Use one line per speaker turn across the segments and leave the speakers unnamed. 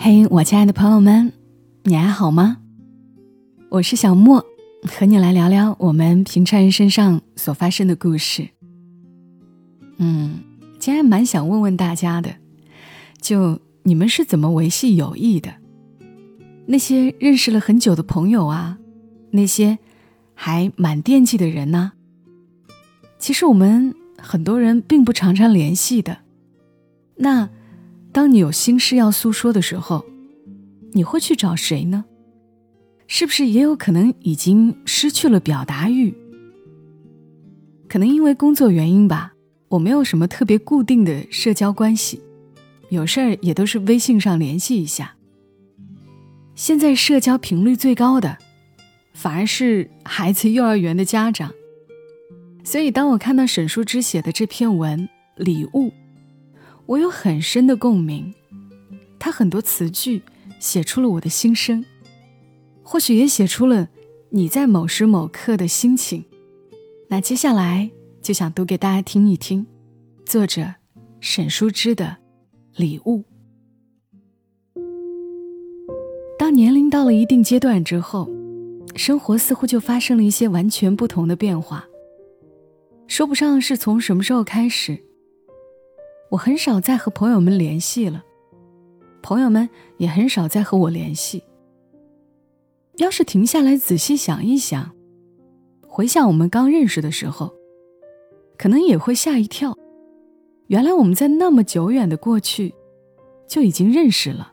嘿，我亲爱的朋友们，你还好吗？我是小莫，和你来聊聊我们平常人身上所发生的故事。嗯，今天蛮想问问大家的，就你们是怎么维系友谊的？那些认识了很久的朋友啊，那些还蛮惦记的人呢？其实我们很多人并不常常联系的。那。当你有心事要诉说的时候，你会去找谁呢？是不是也有可能已经失去了表达欲？可能因为工作原因吧，我没有什么特别固定的社交关系，有事儿也都是微信上联系一下。现在社交频率最高的，反而是孩子幼儿园的家长。所以，当我看到沈淑之写的这篇文《礼物》。我有很深的共鸣，他很多词句写出了我的心声，或许也写出了你在某时某刻的心情。那接下来就想读给大家听一听，作者沈淑之的礼物。当年龄到了一定阶段之后，生活似乎就发生了一些完全不同的变化，说不上是从什么时候开始。我很少再和朋友们联系了，朋友们也很少再和我联系。要是停下来仔细想一想，回想我们刚认识的时候，可能也会吓一跳。原来我们在那么久远的过去就已经认识了。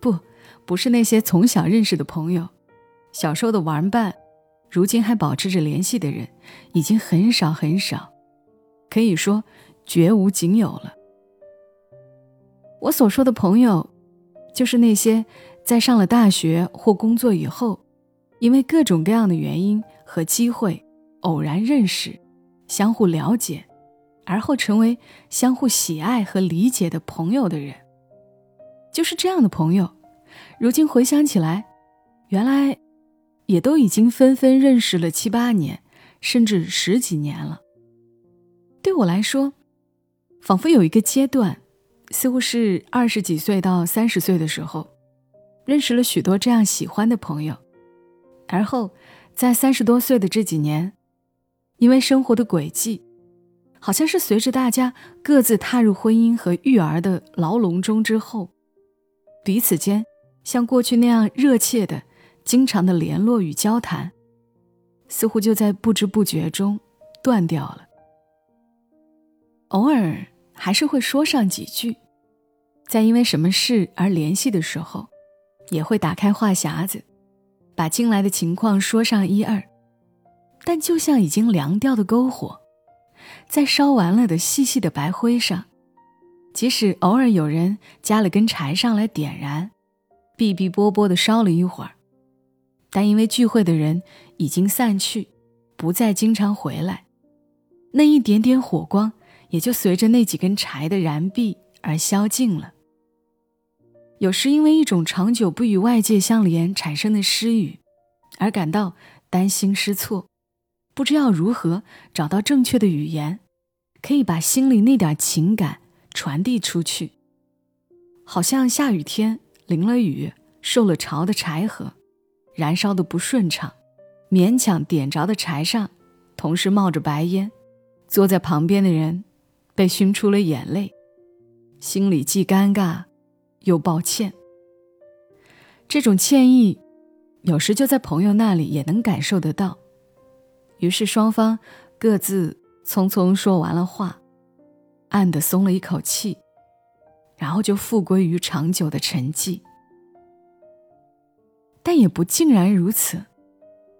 不，不是那些从小认识的朋友，小时候的玩伴，如今还保持着联系的人，已经很少很少，可以说。绝无仅有了。我所说的朋友，就是那些在上了大学或工作以后，因为各种各样的原因和机会，偶然认识、相互了解，而后成为相互喜爱和理解的朋友的人。就是这样的朋友，如今回想起来，原来也都已经纷纷认识了七八年，甚至十几年了。对我来说，仿佛有一个阶段，似乎是二十几岁到三十岁的时候，认识了许多这样喜欢的朋友，而后在三十多岁的这几年，因为生活的轨迹，好像是随着大家各自踏入婚姻和育儿的牢笼中之后，彼此间像过去那样热切的、经常的联络与交谈，似乎就在不知不觉中断掉了，偶尔。还是会说上几句，在因为什么事而联系的时候，也会打开话匣子，把近来的情况说上一二。但就像已经凉掉的篝火，在烧完了的细细的白灰上，即使偶尔有人加了根柴上来点燃，哔哔啵啵的烧了一会儿，但因为聚会的人已经散去，不再经常回来，那一点点火光。也就随着那几根柴的燃毕而消尽了。有时因为一种长久不与外界相连产生的失语，而感到担心失措，不知要如何找到正确的语言，可以把心里那点情感传递出去。好像下雨天淋了雨、受了潮的柴禾，燃烧的不顺畅，勉强点着的柴上，同时冒着白烟，坐在旁边的人。被熏出了眼泪，心里既尴尬又抱歉。这种歉意，有时就在朋友那里也能感受得到。于是双方各自匆匆说完了话，暗地松了一口气，然后就复归于长久的沉寂。但也不尽然如此，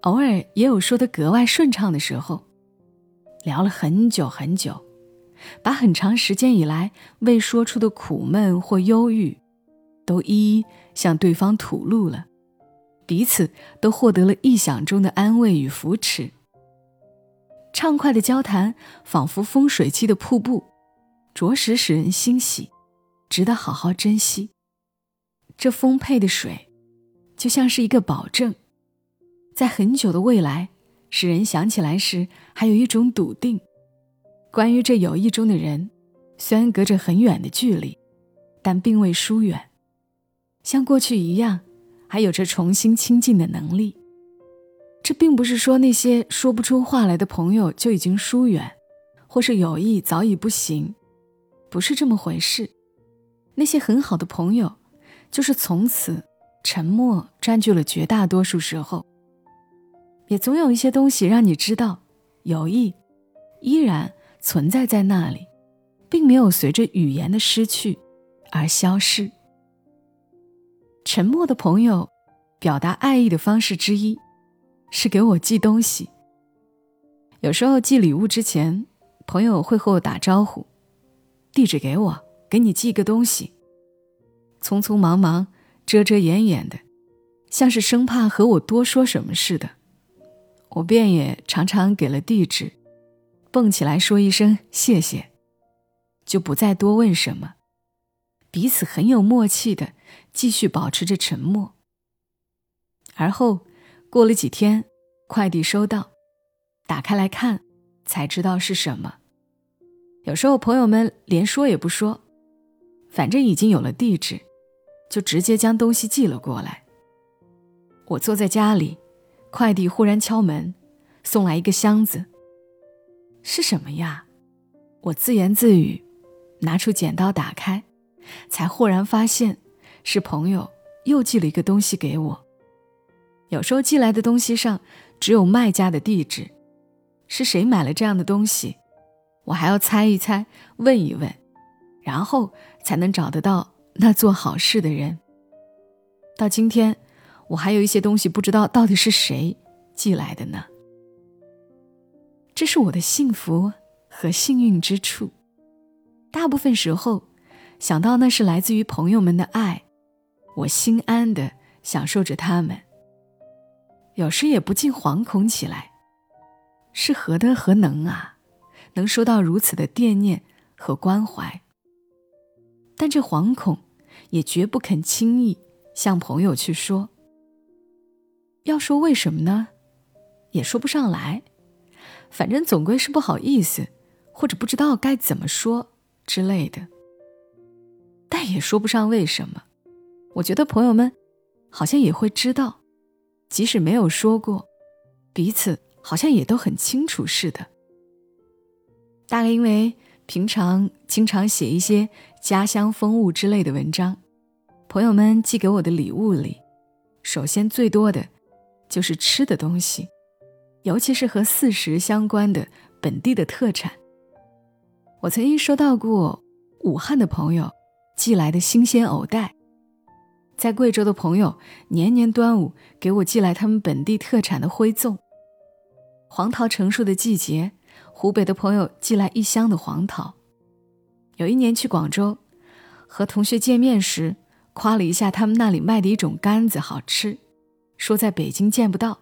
偶尔也有说的格外顺畅的时候，聊了很久很久。把很长时间以来未说出的苦闷或忧郁，都一一向对方吐露了，彼此都获得了意想中的安慰与扶持。畅快的交谈仿佛风水期的瀑布，着实使人欣喜，值得好好珍惜。这丰沛的水，就像是一个保证，在很久的未来，使人想起来时还有一种笃定。关于这友谊中的人，虽然隔着很远的距离，但并未疏远，像过去一样，还有着重新亲近的能力。这并不是说那些说不出话来的朋友就已经疏远，或是友谊早已不行，不是这么回事。那些很好的朋友，就是从此沉默占据了绝大多数时候。也总有一些东西让你知道，友谊依然存在在那里，并没有随着语言的失去而消失。沉默的朋友，表达爱意的方式之一，是给我寄东西。有时候寄礼物之前，朋友会和我打招呼，地址给我，给你寄个东西。匆匆忙忙，遮遮掩掩的，像是生怕和我多说什么似的。我便也常常给了地址，蹦起来说一声谢谢，就不再多问什么，彼此很有默契的继续保持着沉默。而后过了几天，快递收到，打开来看，才知道是什么。有时候朋友们连说也不说，反正已经有了地址，就直接将东西寄了过来。我坐在家里。快递忽然敲门，送来一个箱子。是什么呀？我自言自语，拿出剪刀打开，才豁然发现是朋友又寄了一个东西给我。有时候寄来的东西上只有卖家的地址，是谁买了这样的东西，我还要猜一猜，问一问，然后才能找得到那做好事的人。到今天。我还有一些东西不知道到底是谁寄来的呢。这是我的幸福和幸运之处。大部分时候，想到那是来自于朋友们的爱，我心安的享受着他们。有时也不禁惶恐起来，是何德何能啊，能收到如此的惦念和关怀？但这惶恐，也绝不肯轻易向朋友去说。要说为什么呢，也说不上来，反正总归是不好意思，或者不知道该怎么说之类的。但也说不上为什么，我觉得朋友们好像也会知道，即使没有说过，彼此好像也都很清楚似的。大概因为平常经常写一些家乡风物之类的文章，朋友们寄给我的礼物里，首先最多的。就是吃的东西，尤其是和四时相关的本地的特产。我曾经收到过武汉的朋友寄来的新鲜藕带，在贵州的朋友年年端午给我寄来他们本地特产的灰粽。黄桃成熟的季节，湖北的朋友寄来一箱的黄桃。有一年去广州，和同学见面时，夸了一下他们那里卖的一种柑子好吃。说在北京见不到，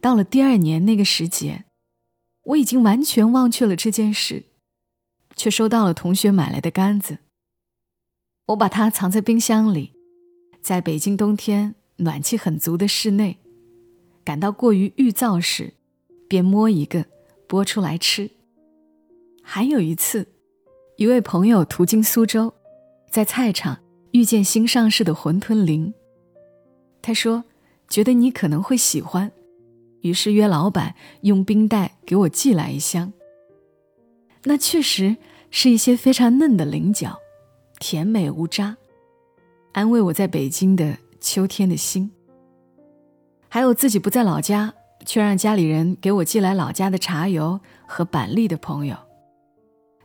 到了第二年那个时节，我已经完全忘却了这件事，却收到了同学买来的杆子。我把它藏在冰箱里，在北京冬天暖气很足的室内，感到过于预燥时，便摸一个剥出来吃。还有一次，一位朋友途经苏州，在菜场遇见新上市的馄饨铃，他说。觉得你可能会喜欢，于是约老板用冰袋给我寄来一箱。那确实是一些非常嫩的菱角，甜美无渣，安慰我在北京的秋天的心。还有自己不在老家，却让家里人给我寄来老家的茶油和板栗的朋友，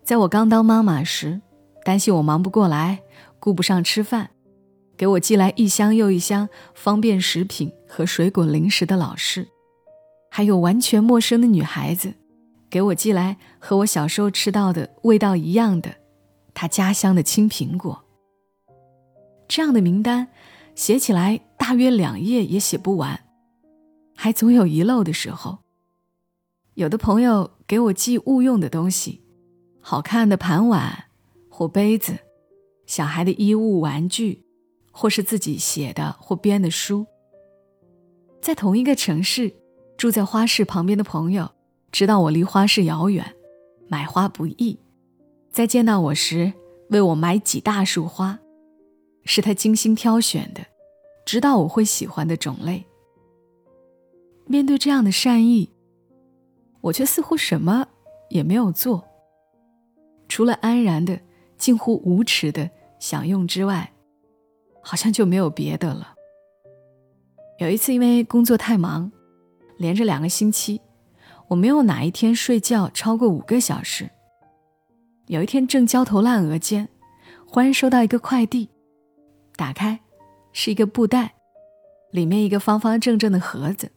在我刚当妈妈时，担心我忙不过来，顾不上吃饭。给我寄来一箱又一箱方便食品和水果零食的老师，还有完全陌生的女孩子，给我寄来和我小时候吃到的味道一样的，她家乡的青苹果。这样的名单，写起来大约两页也写不完，还总有遗漏的时候。有的朋友给我寄物用的东西，好看的盘碗或杯子，小孩的衣物玩具。或是自己写的或编的书，在同一个城市，住在花市旁边的朋友，知道我离花市遥远，买花不易，在见到我时，为我买几大束花，是他精心挑选的，知道我会喜欢的种类。面对这样的善意，我却似乎什么也没有做，除了安然的、近乎无耻的享用之外，好像就没有别的了。有一次，因为工作太忙，连着两个星期，我没有哪一天睡觉超过五个小时。有一天正焦头烂额间，忽然收到一个快递，打开，是一个布袋，里面一个方方正正的盒子。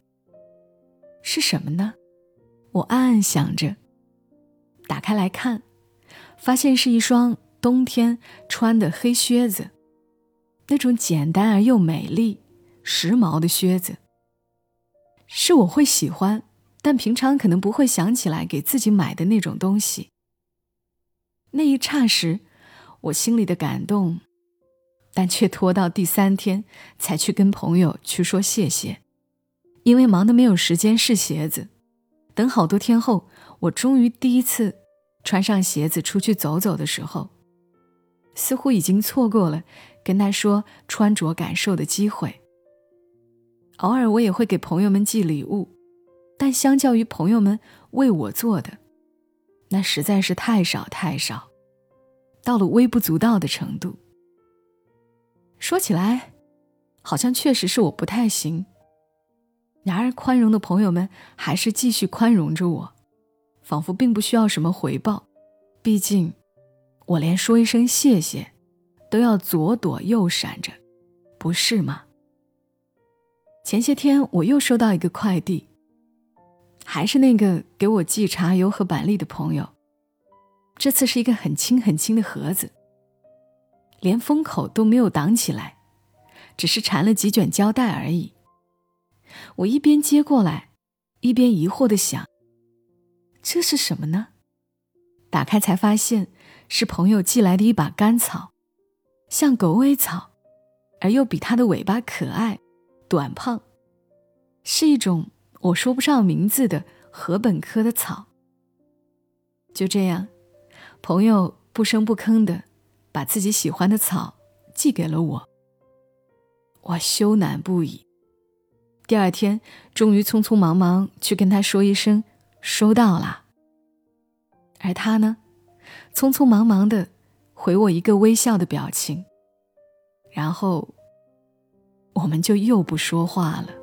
是什么呢？我暗暗想着。打开来看，发现是一双冬天穿的黑靴子，那种简单而又美丽、时髦的靴子，是我会喜欢，但平常可能不会想起来给自己买的那种东西。那一刹时，我心里的感动，但却拖到第三天才去跟朋友去说谢谢，因为忙得没有时间试鞋子。等好多天后，我终于第一次穿上鞋子出去走走的时候，似乎已经错过了跟他说穿着感受的机会。偶尔我也会给朋友们寄礼物，但相较于朋友们为我做的。那实在是太少太少，到了微不足道的程度。说起来，好像确实是我不太行。然而，宽容的朋友们还是继续宽容着我，仿佛并不需要什么回报。毕竟，我连说一声谢谢，都要左躲右闪着，不是吗？前些天我又收到一个快递。还是那个给我寄茶油和板栗的朋友，这次是一个很轻很轻的盒子，连封口都没有挡起来，只是缠了几卷胶带而已。我一边接过来，一边疑惑的想：这是什么呢？打开才发现是朋友寄来的一把干草，像狗尾草，而又比它的尾巴可爱、短胖，是一种。我说不上名字的禾本科的草。就这样，朋友不声不吭的把自己喜欢的草寄给了我。我羞赧不已。第二天，终于匆匆忙忙去跟他说一声收到了。而他呢，匆匆忙忙的回我一个微笑的表情，然后我们就又不说话了。